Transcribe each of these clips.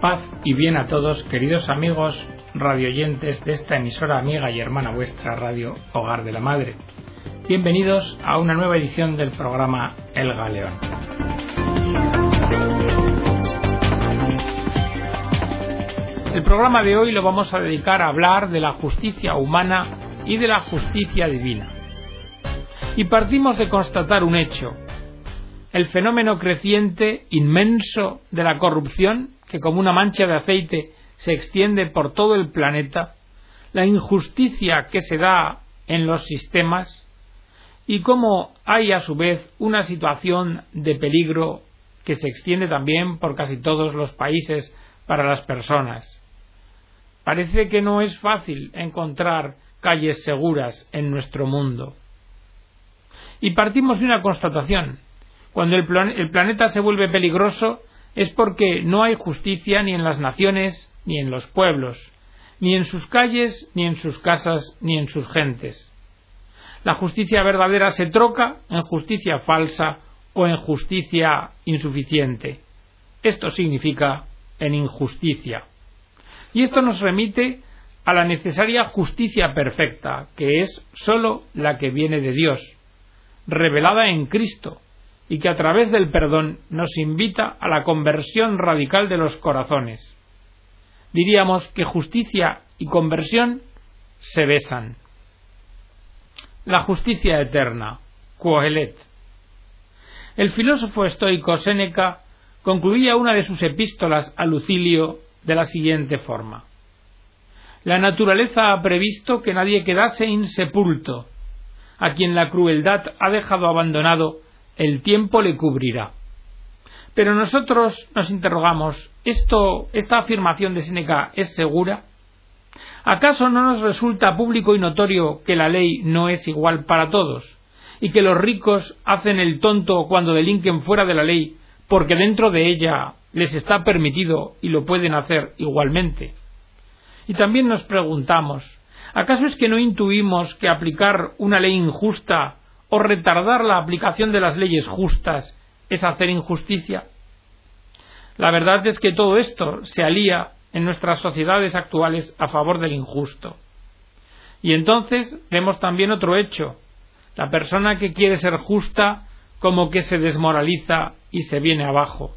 Paz y bien a todos, queridos amigos radioyentes de esta emisora amiga y hermana vuestra Radio Hogar de la Madre. Bienvenidos a una nueva edición del programa El Galeón. El programa de hoy lo vamos a dedicar a hablar de la justicia humana y de la justicia divina. Y partimos de constatar un hecho, el fenómeno creciente, inmenso, de la corrupción que como una mancha de aceite se extiende por todo el planeta, la injusticia que se da en los sistemas y cómo hay a su vez una situación de peligro que se extiende también por casi todos los países para las personas. Parece que no es fácil encontrar calles seguras en nuestro mundo. Y partimos de una constatación. Cuando el, planeta se vuelve peligroso, es porque no hay justicia ni en las naciones ni en los pueblos, ni en sus calles, ni en sus casas, ni en sus gentes. La justicia verdadera se troca en justicia falsa o en justicia insuficiente. Esto significa en injusticia. Y esto nos remite a la necesaria justicia perfecta, que es sólo la que viene de Dios, revelada en Cristo, y que a través del perdón nos invita a la conversión radical de los corazones. Diríamos que justicia y conversión se besan. La justicia eterna, Coelet. El filósofo estoico Séneca concluía una de sus epístolas a Lucilio de la siguiente forma. La naturaleza ha previsto que nadie quedase insepulto, a quien la crueldad ha dejado abandonado el tiempo le cubrirá. Pero nosotros nos interrogamos, ¿esto, esta afirmación de Seneca es segura? ¿Acaso no nos resulta público y notorio que la ley no es igual para todos y que los ricos hacen el tonto cuando delinquen fuera de la ley porque dentro de ella les está permitido y lo pueden hacer igualmente? Y también nos preguntamos, ¿acaso es que no intuimos que aplicar una ley injusta o retardar la aplicación de las leyes justas es hacer injusticia? La verdad es que todo esto se alía en nuestras sociedades actuales a favor del injusto. Y entonces vemos también otro hecho. La persona que quiere ser justa como que se desmoraliza y se viene abajo.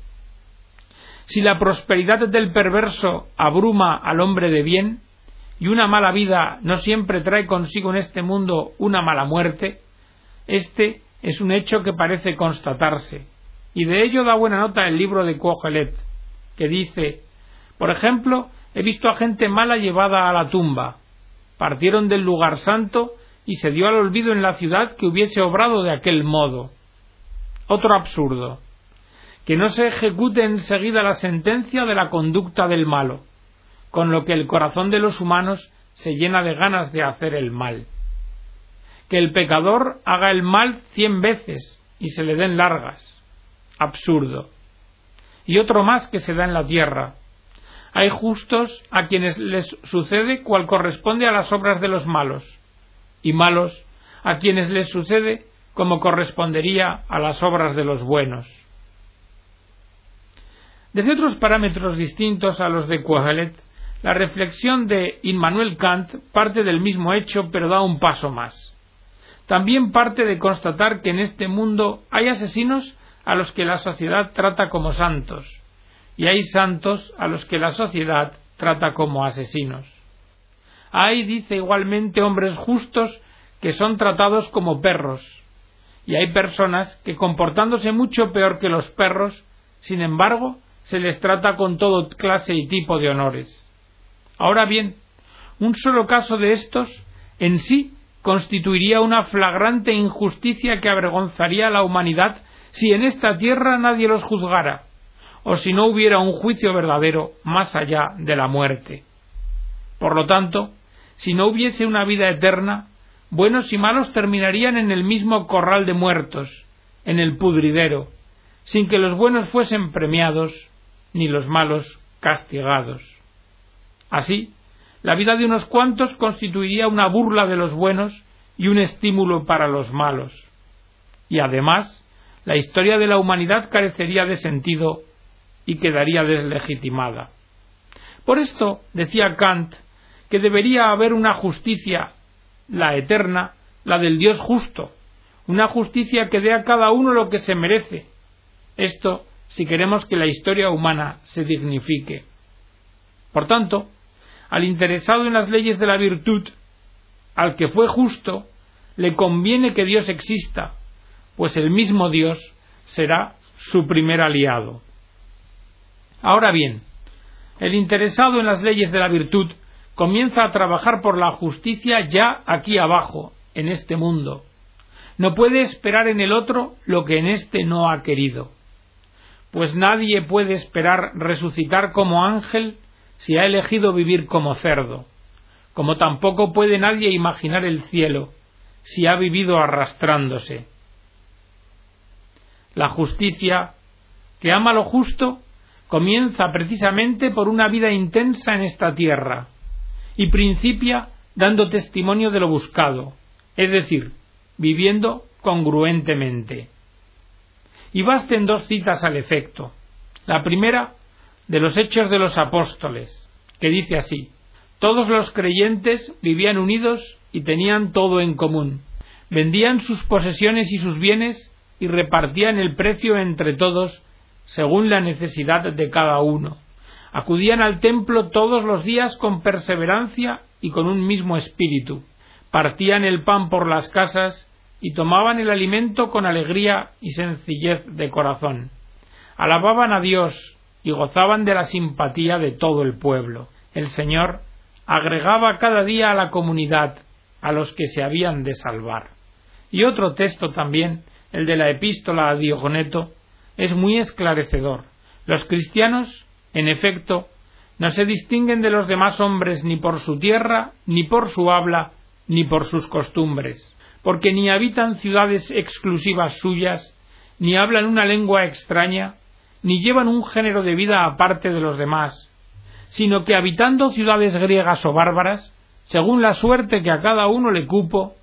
Si la prosperidad del perverso abruma al hombre de bien, y una mala vida no siempre trae consigo en este mundo una mala muerte, este es un hecho que parece constatarse, y de ello da buena nota el libro de Cogelet, que dice Por ejemplo, he visto a gente mala llevada a la tumba. Partieron del lugar santo y se dio al olvido en la ciudad que hubiese obrado de aquel modo. Otro absurdo. Que no se ejecute enseguida la sentencia de la conducta del malo, con lo que el corazón de los humanos se llena de ganas de hacer el mal que el pecador haga el mal cien veces y se le den largas. Absurdo. Y otro más que se da en la tierra. Hay justos a quienes les sucede cual corresponde a las obras de los malos, y malos a quienes les sucede como correspondería a las obras de los buenos. Desde otros parámetros distintos a los de Quahelet, la reflexión de Immanuel Kant parte del mismo hecho pero da un paso más también parte de constatar que en este mundo hay asesinos a los que la sociedad trata como santos y hay santos a los que la sociedad trata como asesinos. Hay, dice igualmente, hombres justos que son tratados como perros y hay personas que comportándose mucho peor que los perros, sin embargo, se les trata con todo clase y tipo de honores. Ahora bien, un solo caso de estos en sí constituiría una flagrante injusticia que avergonzaría a la humanidad si en esta tierra nadie los juzgara, o si no hubiera un juicio verdadero más allá de la muerte. Por lo tanto, si no hubiese una vida eterna, buenos y malos terminarían en el mismo corral de muertos, en el pudridero, sin que los buenos fuesen premiados ni los malos castigados. Así, la vida de unos cuantos constituiría una burla de los buenos y un estímulo para los malos. Y además, la historia de la humanidad carecería de sentido y quedaría deslegitimada. Por esto decía Kant que debería haber una justicia, la eterna, la del Dios justo, una justicia que dé a cada uno lo que se merece. Esto si queremos que la historia humana se dignifique. Por tanto, al interesado en las leyes de la virtud, al que fue justo, le conviene que Dios exista, pues el mismo Dios será su primer aliado. Ahora bien, el interesado en las leyes de la virtud comienza a trabajar por la justicia ya aquí abajo, en este mundo. No puede esperar en el otro lo que en éste no ha querido. Pues nadie puede esperar resucitar como ángel si ha elegido vivir como cerdo, como tampoco puede nadie imaginar el cielo si ha vivido arrastrándose. La justicia, que ama lo justo, comienza precisamente por una vida intensa en esta tierra y principia dando testimonio de lo buscado, es decir, viviendo congruentemente. Y basten dos citas al efecto. La primera, de los Hechos de los Apóstoles, que dice así, todos los creyentes vivían unidos y tenían todo en común. Vendían sus posesiones y sus bienes y repartían el precio entre todos según la necesidad de cada uno. Acudían al templo todos los días con perseverancia y con un mismo espíritu. Partían el pan por las casas y tomaban el alimento con alegría y sencillez de corazón. Alababan a Dios y gozaban de la simpatía de todo el pueblo. El Señor agregaba cada día a la comunidad a los que se habían de salvar. Y otro texto también, el de la epístola a Diogoneto, es muy esclarecedor. Los cristianos, en efecto, no se distinguen de los demás hombres ni por su tierra, ni por su habla, ni por sus costumbres, porque ni habitan ciudades exclusivas suyas, ni hablan una lengua extraña, ni llevan un género de vida aparte de los demás, sino que habitando ciudades griegas o bárbaras, según la suerte que a cada uno le cupo,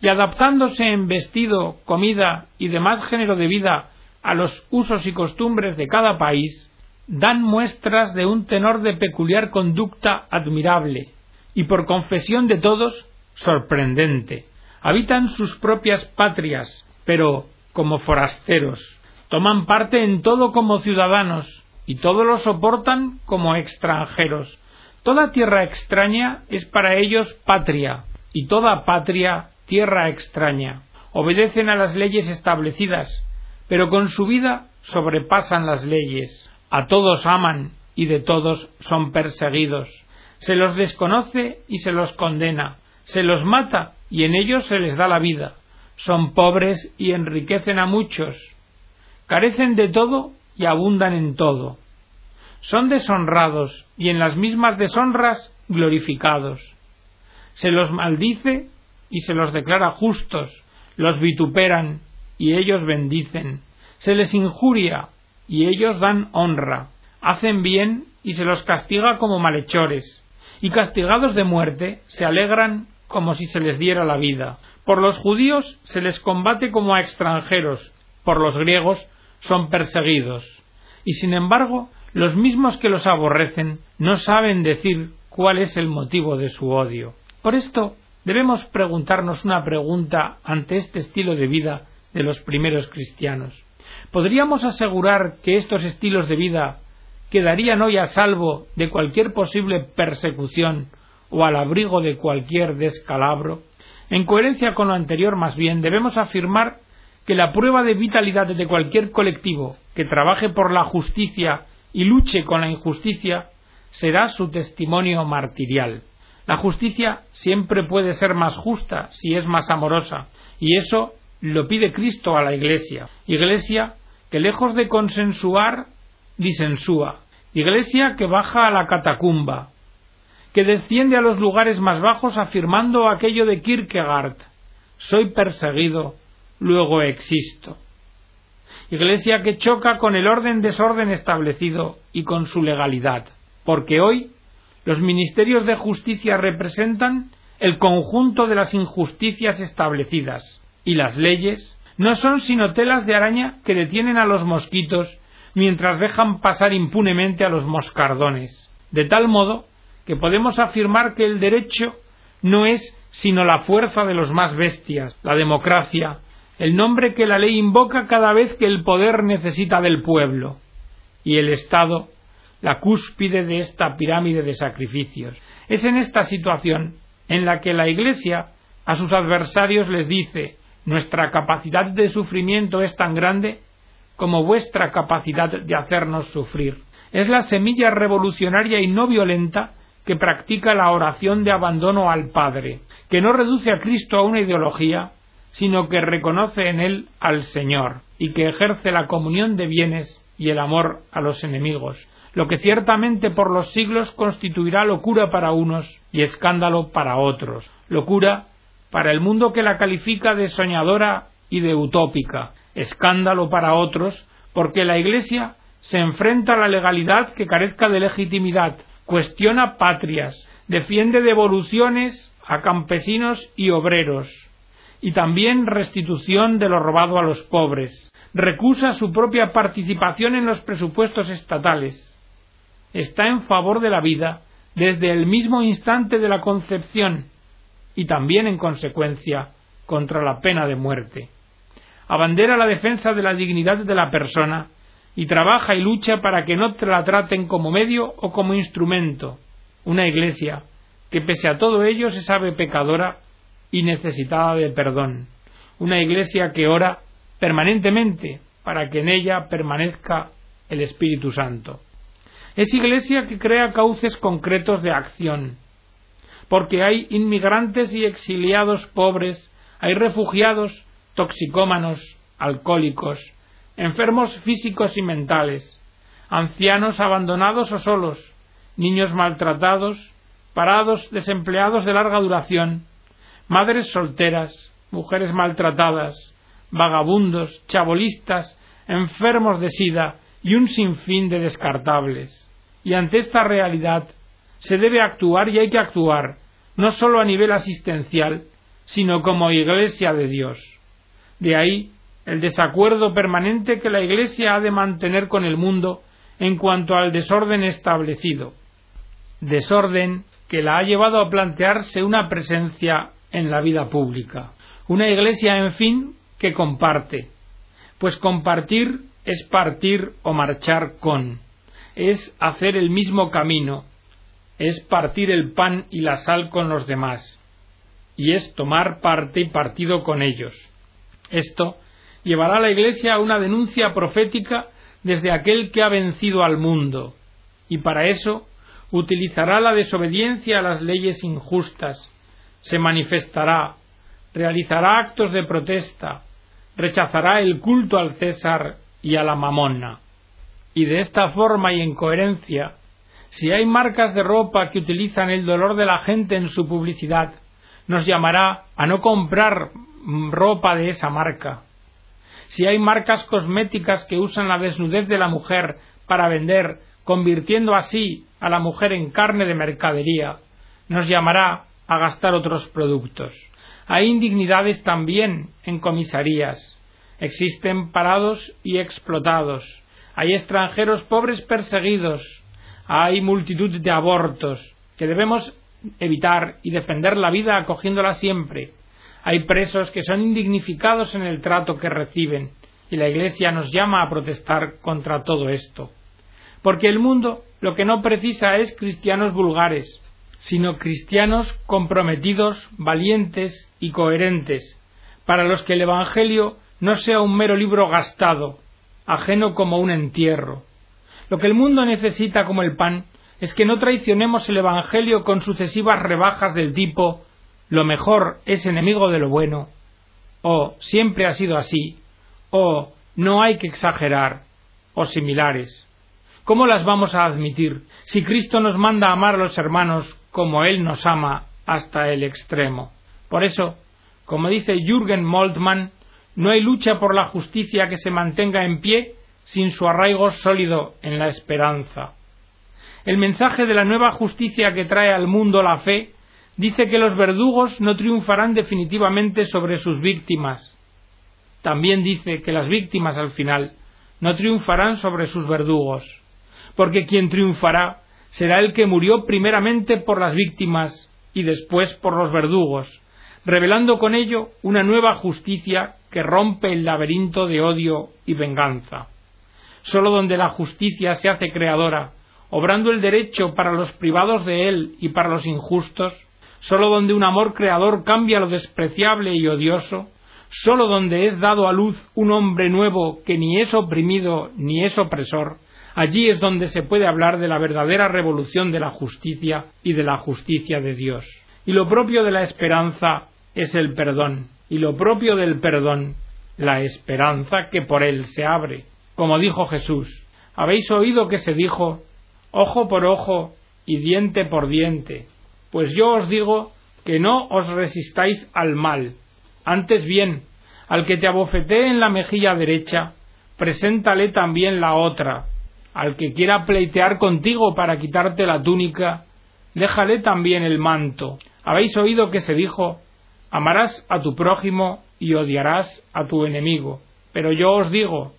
y adaptándose en vestido, comida y demás género de vida a los usos y costumbres de cada país, dan muestras de un tenor de peculiar conducta admirable, y por confesión de todos, sorprendente. Habitan sus propias patrias, pero como forasteros, toman parte en todo como ciudadanos y todo lo soportan como extranjeros. Toda tierra extraña es para ellos patria y toda patria tierra extraña. Obedecen a las leyes establecidas, pero con su vida sobrepasan las leyes. A todos aman y de todos son perseguidos. Se los desconoce y se los condena. Se los mata y en ellos se les da la vida. Son pobres y enriquecen a muchos carecen de todo y abundan en todo. Son deshonrados y en las mismas deshonras glorificados. Se los maldice y se los declara justos, los vituperan y ellos bendicen. Se les injuria y ellos dan honra. Hacen bien y se los castiga como malhechores. Y castigados de muerte se alegran como si se les diera la vida. Por los judíos se les combate como a extranjeros, por los griegos son perseguidos. Y sin embargo, los mismos que los aborrecen no saben decir cuál es el motivo de su odio. Por esto, debemos preguntarnos una pregunta ante este estilo de vida de los primeros cristianos. ¿Podríamos asegurar que estos estilos de vida quedarían hoy a salvo de cualquier posible persecución o al abrigo de cualquier descalabro? En coherencia con lo anterior, más bien, debemos afirmar que la prueba de vitalidad de cualquier colectivo que trabaje por la justicia y luche con la injusticia será su testimonio martirial. La justicia siempre puede ser más justa si es más amorosa, y eso lo pide Cristo a la Iglesia. Iglesia que lejos de consensuar, disensúa. Iglesia que baja a la catacumba, que desciende a los lugares más bajos afirmando aquello de Kierkegaard, soy perseguido, luego existo. Iglesia que choca con el orden desorden establecido y con su legalidad, porque hoy los ministerios de justicia representan el conjunto de las injusticias establecidas, y las leyes no son sino telas de araña que detienen a los mosquitos mientras dejan pasar impunemente a los moscardones. de tal modo que podemos afirmar que el derecho no es sino la fuerza de los más bestias, la democracia, el nombre que la ley invoca cada vez que el poder necesita del pueblo, y el Estado, la cúspide de esta pirámide de sacrificios. Es en esta situación en la que la Iglesia a sus adversarios les dice nuestra capacidad de sufrimiento es tan grande como vuestra capacidad de hacernos sufrir. Es la semilla revolucionaria y no violenta que practica la oración de abandono al Padre, que no reduce a Cristo a una ideología, sino que reconoce en él al Señor y que ejerce la comunión de bienes y el amor a los enemigos, lo que ciertamente por los siglos constituirá locura para unos y escándalo para otros, locura para el mundo que la califica de soñadora y de utópica, escándalo para otros, porque la Iglesia se enfrenta a la legalidad que carezca de legitimidad, cuestiona patrias, defiende devoluciones a campesinos y obreros, y también restitución de lo robado a los pobres, recusa su propia participación en los presupuestos estatales, está en favor de la vida desde el mismo instante de la concepción y también en consecuencia contra la pena de muerte. Abandera la defensa de la dignidad de la persona y trabaja y lucha para que no la traten como medio o como instrumento. Una iglesia que pese a todo ello se sabe pecadora y necesitada de perdón. Una iglesia que ora permanentemente para que en ella permanezca el Espíritu Santo. Es iglesia que crea cauces concretos de acción, porque hay inmigrantes y exiliados pobres, hay refugiados, toxicómanos, alcohólicos, enfermos físicos y mentales, ancianos abandonados o solos, niños maltratados, parados desempleados de larga duración, madres solteras, mujeres maltratadas, vagabundos, chabolistas, enfermos de sida y un sinfín de descartables. Y ante esta realidad se debe actuar y hay que actuar, no sólo a nivel asistencial, sino como Iglesia de Dios. De ahí el desacuerdo permanente que la Iglesia ha de mantener con el mundo en cuanto al desorden establecido, desorden que la ha llevado a plantearse una presencia en la vida pública. Una Iglesia, en fin, que comparte, pues compartir es partir o marchar con, es hacer el mismo camino, es partir el pan y la sal con los demás, y es tomar parte y partido con ellos. Esto llevará a la Iglesia a una denuncia profética desde aquel que ha vencido al mundo, y para eso utilizará la desobediencia a las leyes injustas, se manifestará, realizará actos de protesta, rechazará el culto al César y a la mamona. Y de esta forma y en coherencia, si hay marcas de ropa que utilizan el dolor de la gente en su publicidad, nos llamará a no comprar ropa de esa marca, si hay marcas cosméticas que usan la desnudez de la mujer para vender, convirtiendo así a la mujer en carne de mercadería, nos llamará a gastar otros productos. Hay indignidades también en comisarías. Existen parados y explotados. Hay extranjeros pobres perseguidos. Hay multitud de abortos que debemos evitar y defender la vida acogiéndola siempre hay presos que son indignificados en el trato que reciben, y la Iglesia nos llama a protestar contra todo esto. Porque el mundo lo que no precisa es cristianos vulgares, sino cristianos comprometidos, valientes y coherentes, para los que el Evangelio no sea un mero libro gastado, ajeno como un entierro. Lo que el mundo necesita como el pan es que no traicionemos el Evangelio con sucesivas rebajas del tipo lo mejor es enemigo de lo bueno, o siempre ha sido así, o no hay que exagerar, o similares. ¿Cómo las vamos a admitir si Cristo nos manda a amar a los hermanos como Él nos ama hasta el extremo? Por eso, como dice Jürgen Moltmann, no hay lucha por la justicia que se mantenga en pie sin su arraigo sólido en la esperanza. El mensaje de la nueva justicia que trae al mundo la fe dice que los verdugos no triunfarán definitivamente sobre sus víctimas. También dice que las víctimas al final no triunfarán sobre sus verdugos, porque quien triunfará será el que murió primeramente por las víctimas y después por los verdugos, revelando con ello una nueva justicia que rompe el laberinto de odio y venganza. Sólo donde la justicia se hace creadora, obrando el derecho para los privados de él y para los injustos, sólo donde un amor creador cambia lo despreciable y odioso, sólo donde es dado a luz un hombre nuevo que ni es oprimido ni es opresor, allí es donde se puede hablar de la verdadera revolución de la justicia y de la justicia de Dios. Y lo propio de la esperanza es el perdón, y lo propio del perdón, la esperanza que por él se abre. Como dijo Jesús, habéis oído que se dijo, ojo por ojo y diente por diente. Pues yo os digo que no os resistáis al mal. Antes bien, al que te abofetee en la mejilla derecha, preséntale también la otra. Al que quiera pleitear contigo para quitarte la túnica, déjale también el manto. Habéis oído que se dijo, amarás a tu prójimo y odiarás a tu enemigo. Pero yo os digo,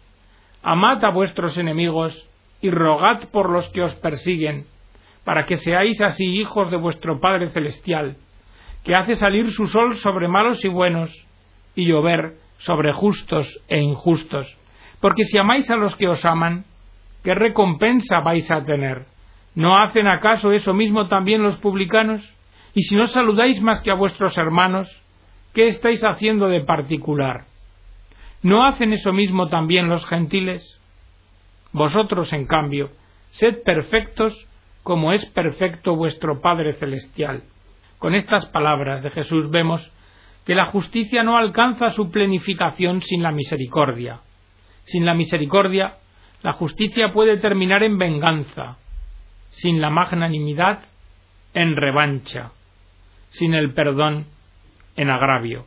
amad a vuestros enemigos y rogad por los que os persiguen, para que seáis así hijos de vuestro Padre Celestial, que hace salir su sol sobre malos y buenos, y llover sobre justos e injustos. Porque si amáis a los que os aman, ¿qué recompensa vais a tener? ¿No hacen acaso eso mismo también los publicanos? Y si no saludáis más que a vuestros hermanos, ¿qué estáis haciendo de particular? ¿No hacen eso mismo también los gentiles? Vosotros, en cambio, sed perfectos como es perfecto vuestro Padre Celestial. Con estas palabras de Jesús vemos que la justicia no alcanza su plenificación sin la misericordia. Sin la misericordia, la justicia puede terminar en venganza, sin la magnanimidad, en revancha, sin el perdón, en agravio.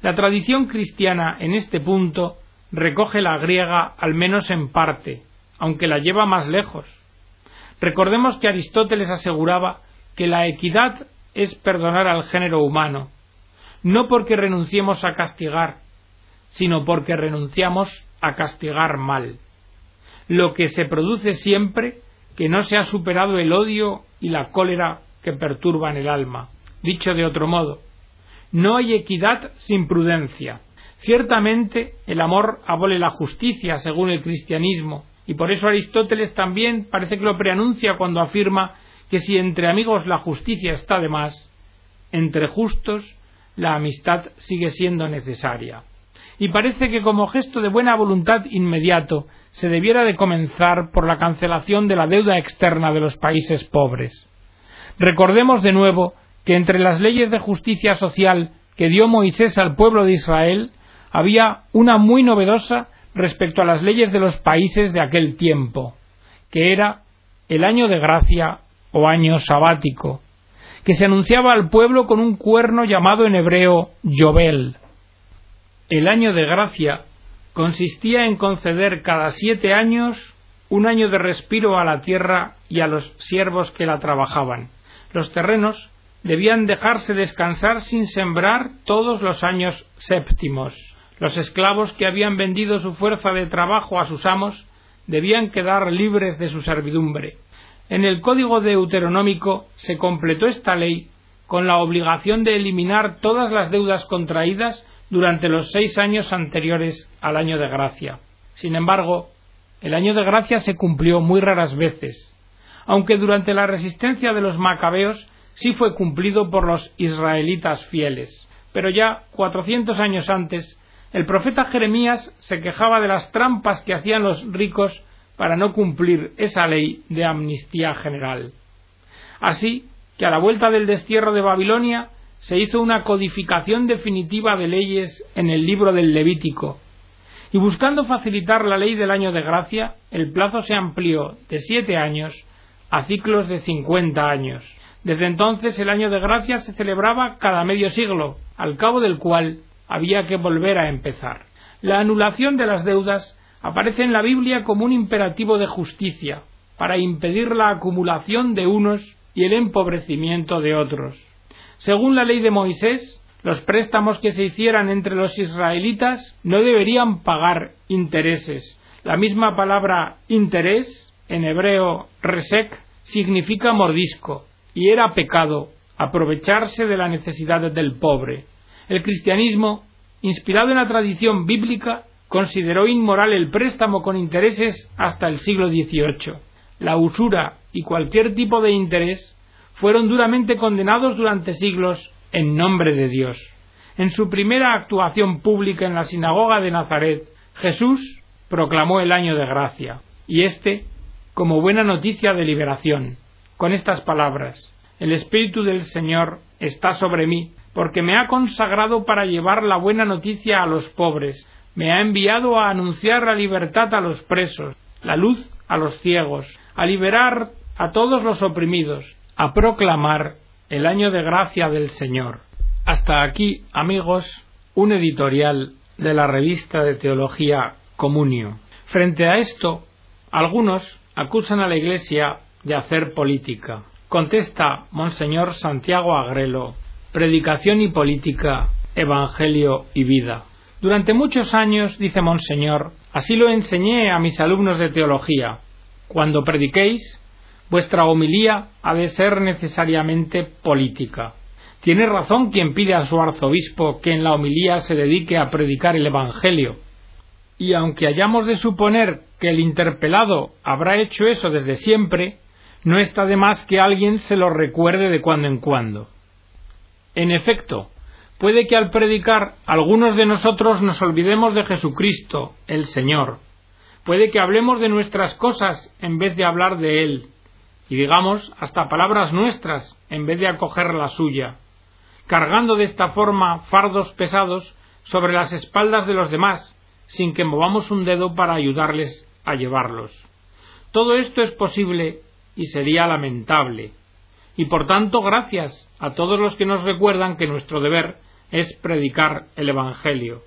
La tradición cristiana en este punto recoge la griega al menos en parte, aunque la lleva más lejos. Recordemos que Aristóteles aseguraba que la equidad es perdonar al género humano, no porque renunciemos a castigar, sino porque renunciamos a castigar mal. Lo que se produce siempre que no se ha superado el odio y la cólera que perturban el alma. Dicho de otro modo, no hay equidad sin prudencia. Ciertamente el amor abole la justicia según el cristianismo, y por eso Aristóteles también parece que lo preanuncia cuando afirma que si entre amigos la justicia está de más, entre justos la amistad sigue siendo necesaria. Y parece que como gesto de buena voluntad inmediato se debiera de comenzar por la cancelación de la deuda externa de los países pobres. Recordemos de nuevo que entre las leyes de justicia social que dio Moisés al pueblo de Israel había una muy novedosa respecto a las leyes de los países de aquel tiempo, que era el año de gracia o año sabático, que se anunciaba al pueblo con un cuerno llamado en hebreo Yobel. El año de gracia consistía en conceder cada siete años un año de respiro a la tierra y a los siervos que la trabajaban. Los terrenos debían dejarse descansar sin sembrar todos los años séptimos. Los esclavos que habían vendido su fuerza de trabajo a sus amos debían quedar libres de su servidumbre. En el Código Deuteronómico se completó esta ley con la obligación de eliminar todas las deudas contraídas durante los seis años anteriores al año de gracia. Sin embargo, el año de gracia se cumplió muy raras veces, aunque durante la resistencia de los macabeos sí fue cumplido por los israelitas fieles. Pero ya cuatrocientos años antes, el profeta Jeremías se quejaba de las trampas que hacían los ricos para no cumplir esa ley de amnistía general. Así que a la vuelta del destierro de Babilonia se hizo una codificación definitiva de leyes en el libro del Levítico, y buscando facilitar la ley del año de gracia, el plazo se amplió de siete años a ciclos de cincuenta años. Desde entonces el año de gracia se celebraba cada medio siglo, al cabo del cual había que volver a empezar. La anulación de las deudas aparece en la Biblia como un imperativo de justicia, para impedir la acumulación de unos y el empobrecimiento de otros. Según la ley de Moisés, los préstamos que se hicieran entre los israelitas no deberían pagar intereses. La misma palabra interés, en hebreo resek, significa mordisco y era pecado aprovecharse de la necesidad del pobre. El cristianismo, inspirado en la tradición bíblica, consideró inmoral el préstamo con intereses hasta el siglo XVIII. La usura y cualquier tipo de interés fueron duramente condenados durante siglos en nombre de Dios. En su primera actuación pública en la sinagoga de Nazaret, Jesús proclamó el año de gracia, y éste como buena noticia de liberación, con estas palabras El Espíritu del Señor está sobre mí, porque me ha consagrado para llevar la buena noticia a los pobres, me ha enviado a anunciar la libertad a los presos, la luz a los ciegos, a liberar a todos los oprimidos, a proclamar el año de gracia del Señor. Hasta aquí, amigos, un editorial de la revista de teología Comunio. Frente a esto, algunos acusan a la Iglesia de hacer política. Contesta Monseñor Santiago Agrelo, Predicación y política, Evangelio y vida. Durante muchos años, dice Monseñor, así lo enseñé a mis alumnos de teología. Cuando prediquéis, vuestra homilía ha de ser necesariamente política. Tiene razón quien pide a su arzobispo que en la homilía se dedique a predicar el Evangelio. Y aunque hayamos de suponer que el interpelado habrá hecho eso desde siempre, no está de más que alguien se lo recuerde de cuando en cuando. En efecto, puede que al predicar algunos de nosotros nos olvidemos de Jesucristo, el Señor. Puede que hablemos de nuestras cosas en vez de hablar de Él, y digamos hasta palabras nuestras en vez de acoger la suya, cargando de esta forma fardos pesados sobre las espaldas de los demás, sin que movamos un dedo para ayudarles a llevarlos. Todo esto es posible y sería lamentable. Y por tanto, gracias a todos los que nos recuerdan que nuestro deber es predicar el Evangelio.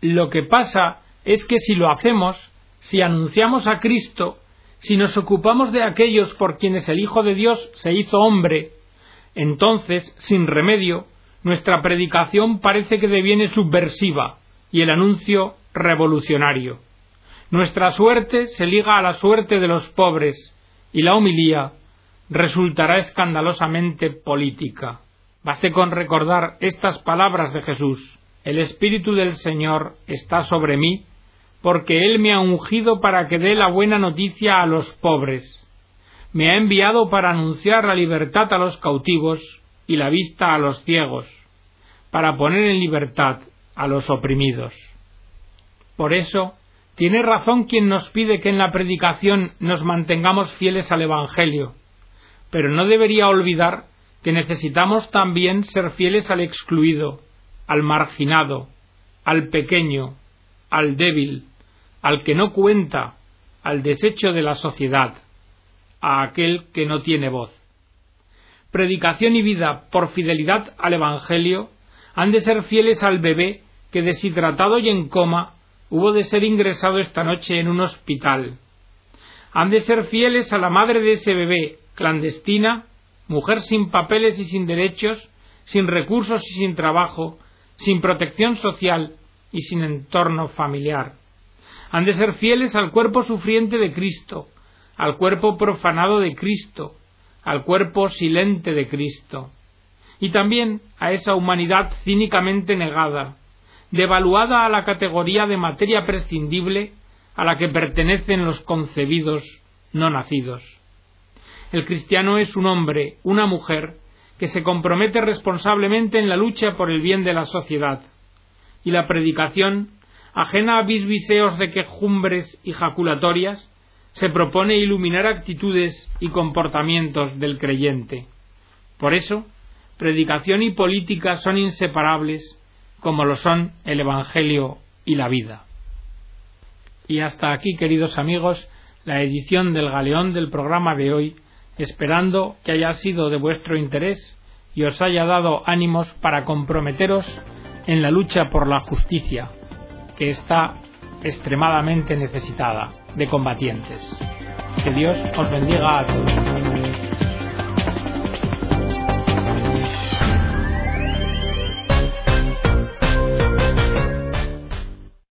Lo que pasa es que si lo hacemos, si anunciamos a Cristo, si nos ocupamos de aquellos por quienes el Hijo de Dios se hizo hombre, entonces, sin remedio, nuestra predicación parece que deviene subversiva y el anuncio revolucionario. Nuestra suerte se liga a la suerte de los pobres y la homilía resultará escandalosamente política. Baste con recordar estas palabras de Jesús. El Espíritu del Señor está sobre mí, porque Él me ha ungido para que dé la buena noticia a los pobres. Me ha enviado para anunciar la libertad a los cautivos y la vista a los ciegos, para poner en libertad a los oprimidos. Por eso, tiene razón quien nos pide que en la predicación nos mantengamos fieles al Evangelio, pero no debería olvidar que necesitamos también ser fieles al excluido, al marginado, al pequeño, al débil, al que no cuenta, al desecho de la sociedad, a aquel que no tiene voz. Predicación y vida por fidelidad al Evangelio han de ser fieles al bebé que deshidratado y en coma hubo de ser ingresado esta noche en un hospital. Han de ser fieles a la madre de ese bebé, clandestina, mujer sin papeles y sin derechos, sin recursos y sin trabajo, sin protección social y sin entorno familiar. Han de ser fieles al cuerpo sufriente de Cristo, al cuerpo profanado de Cristo, al cuerpo silente de Cristo, y también a esa humanidad cínicamente negada, devaluada a la categoría de materia prescindible a la que pertenecen los concebidos no nacidos. El cristiano es un hombre, una mujer, que se compromete responsablemente en la lucha por el bien de la sociedad. Y la predicación, ajena a bisbiseos de quejumbres y jaculatorias, se propone iluminar actitudes y comportamientos del creyente. Por eso, predicación y política son inseparables, como lo son el Evangelio y la vida. Y hasta aquí, queridos amigos, la edición del Galeón del programa de hoy esperando que haya sido de vuestro interés y os haya dado ánimos para comprometeros en la lucha por la justicia, que está extremadamente necesitada de combatientes. Que Dios os bendiga a todos.